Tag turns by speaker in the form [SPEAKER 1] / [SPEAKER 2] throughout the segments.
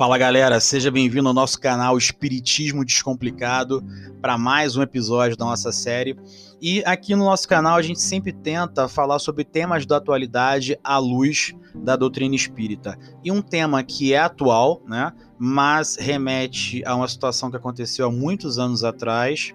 [SPEAKER 1] Fala galera, seja bem-vindo ao nosso canal Espiritismo Descomplicado para mais um episódio da nossa série. E aqui no nosso canal a gente sempre tenta falar sobre temas da atualidade à luz da doutrina espírita. E um tema que é atual, né, mas remete a uma situação que aconteceu há muitos anos atrás,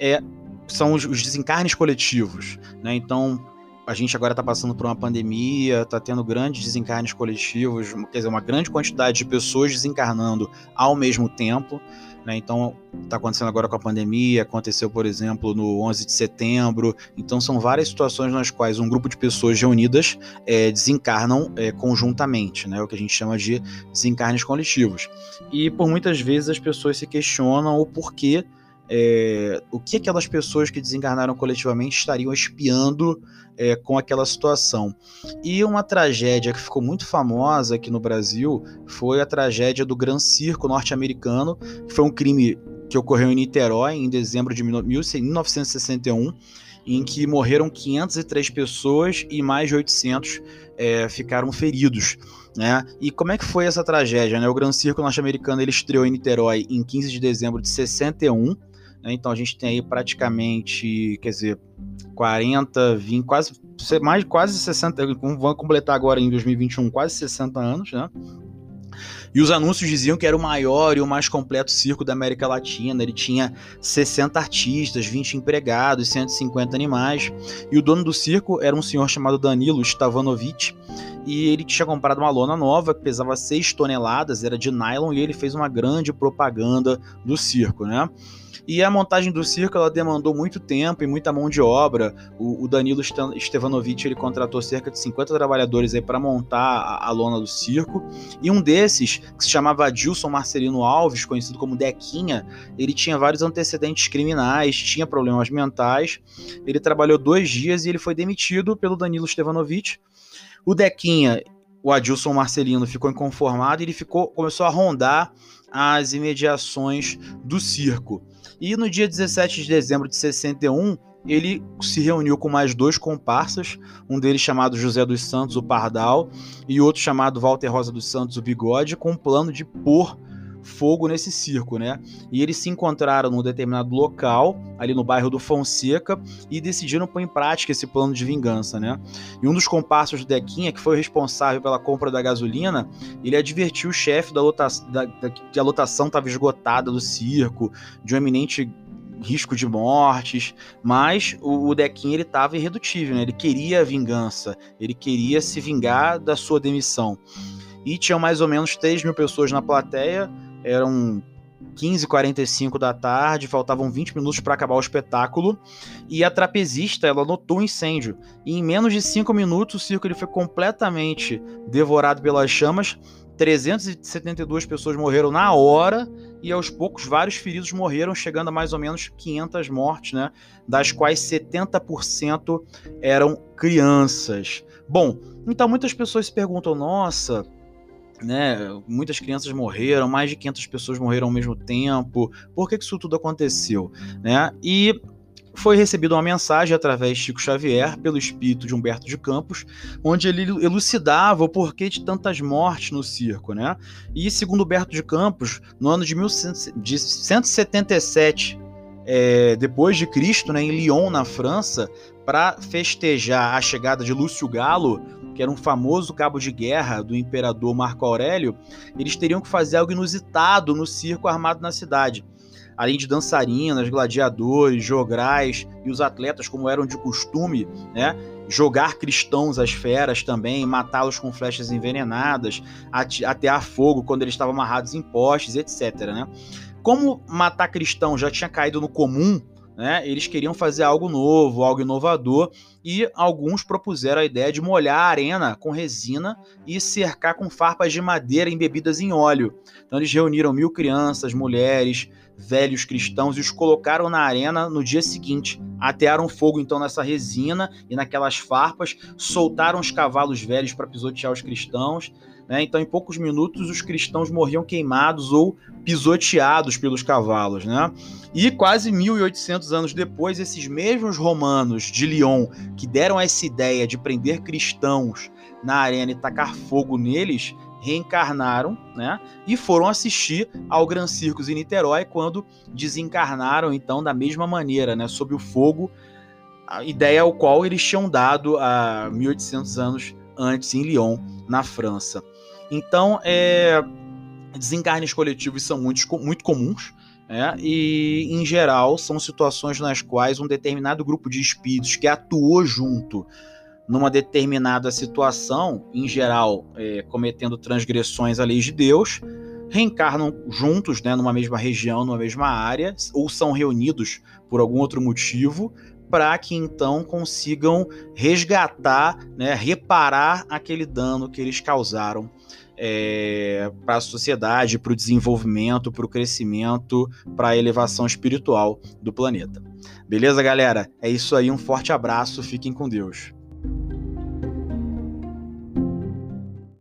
[SPEAKER 1] é, são os, os desencarnes coletivos. Né? Então, a gente agora está passando por uma pandemia, está tendo grandes desencarnes coletivos, quer dizer, uma grande quantidade de pessoas desencarnando ao mesmo tempo. Né? Então, está acontecendo agora com a pandemia, aconteceu, por exemplo, no 11 de setembro. Então, são várias situações nas quais um grupo de pessoas reunidas é, desencarnam é, conjuntamente, né? o que a gente chama de desencarnes coletivos. E por muitas vezes as pessoas se questionam o porquê é, o que aquelas pessoas que desencarnaram coletivamente estariam espiando é, com aquela situação. E uma tragédia que ficou muito famosa aqui no Brasil foi a tragédia do Gran Circo norte-americano, que foi um crime que ocorreu em Niterói em dezembro de 1961, em que morreram 503 pessoas e mais de 800 é, ficaram feridos. Né? E como é que foi essa tragédia? Né? O Gran Circo norte-americano ele estreou em Niterói em 15 de dezembro de 61, né? Então a gente tem aí praticamente, quer dizer, 40, 20, quase, mais, quase 60, vamos completar agora em 2021, quase 60 anos, né? E os anúncios diziam que era o maior e o mais completo circo da América Latina. Ele tinha 60 artistas, 20 empregados, 150 animais. E o dono do circo era um senhor chamado Danilo Stavanovic. E ele tinha comprado uma lona nova que pesava 6 toneladas, era de nylon, e ele fez uma grande propaganda do circo, né? E a montagem do circo ela demandou muito tempo e muita mão de obra. O, o Danilo Stevanovic ele contratou cerca de 50 trabalhadores para montar a, a, lona do circo. E um desses, que se chamava Adilson Marcelino Alves, conhecido como Dequinha, ele tinha vários antecedentes criminais, tinha problemas mentais. Ele trabalhou dois dias e ele foi demitido pelo Danilo Stevanovic. O Dequinha, o Adilson Marcelino ficou inconformado e ele ficou, começou a rondar as imediações do circo. E no dia 17 de dezembro de 61, ele se reuniu com mais dois comparsas, um deles chamado José dos Santos, o Pardal, e outro chamado Walter Rosa dos Santos, o Bigode, com um plano de pôr fogo nesse circo, né? E eles se encontraram num determinado local, ali no bairro do Fonseca, e decidiram pôr em prática esse plano de vingança, né? E um dos comparsas do Dequinha, que foi responsável pela compra da gasolina, ele advertiu o chefe da, lota da, da que a lotação estava esgotada do circo, de um eminente risco de mortes, mas o, o Dequinha ele estava irredutível, né? Ele queria vingança, ele queria se vingar da sua demissão. E tinham mais ou menos 3 mil pessoas na plateia, eram 15h45 da tarde, faltavam 20 minutos para acabar o espetáculo, e a trapezista ela notou o um incêndio. E em menos de 5 minutos o circo ele foi completamente devorado pelas chamas. 372 pessoas morreram na hora e aos poucos vários feridos morreram, chegando a mais ou menos 500 mortes, né? Das quais 70% eram crianças. Bom, então muitas pessoas se perguntam: nossa, né? Muitas crianças morreram, mais de 500 pessoas morreram ao mesmo tempo. Por que, que isso tudo aconteceu, né? E foi recebida uma mensagem através de Chico Xavier pelo espírito de Humberto de Campos, onde ele elucidava o porquê de tantas mortes no circo, né? E segundo Humberto de Campos, no ano de, 1177 é, depois de Cristo, né, em Lyon, na França, para festejar a chegada de Lúcio Galo, que era um famoso cabo de guerra do imperador Marco Aurélio, eles teriam que fazer algo inusitado no circo armado na cidade. Além de dançarinas, gladiadores, jograis e os atletas, como eram de costume, né? jogar cristãos às feras também, matá-los com flechas envenenadas, atear fogo quando eles estavam amarrados em postes, etc. Né? Como matar cristão já tinha caído no comum né, eles queriam fazer algo novo, algo inovador, e alguns propuseram a ideia de molhar a arena com resina e cercar com farpas de madeira embebidas em óleo. Então eles reuniram mil crianças, mulheres, velhos cristãos e os colocaram na arena no dia seguinte. Atearam fogo então nessa resina e naquelas farpas, soltaram os cavalos velhos para pisotear os cristãos. Né? Então, em poucos minutos, os cristãos morriam queimados ou pisoteados pelos cavalos. Né? E quase 1800 anos depois, esses mesmos romanos de Lyon que deram essa ideia de prender cristãos na arena e tacar fogo neles, reencarnaram, né? E foram assistir ao Gran Circus em Niterói quando desencarnaram então da mesma maneira, né, sob o fogo, a ideia ao qual eles tinham dado há 1800 anos antes em Lyon, na França. Então, é, desencarnes coletivos são muito, muito comuns, é, e, em geral, são situações nas quais um determinado grupo de espíritos que atuou junto numa determinada situação, em geral é, cometendo transgressões à lei de Deus, reencarnam juntos, né, numa mesma região, numa mesma área, ou são reunidos por algum outro motivo, para que então consigam resgatar, né, reparar aquele dano que eles causaram é, para a sociedade, para o desenvolvimento, para o crescimento, para a elevação espiritual do planeta. Beleza, galera? É isso aí, um forte abraço, fiquem com Deus.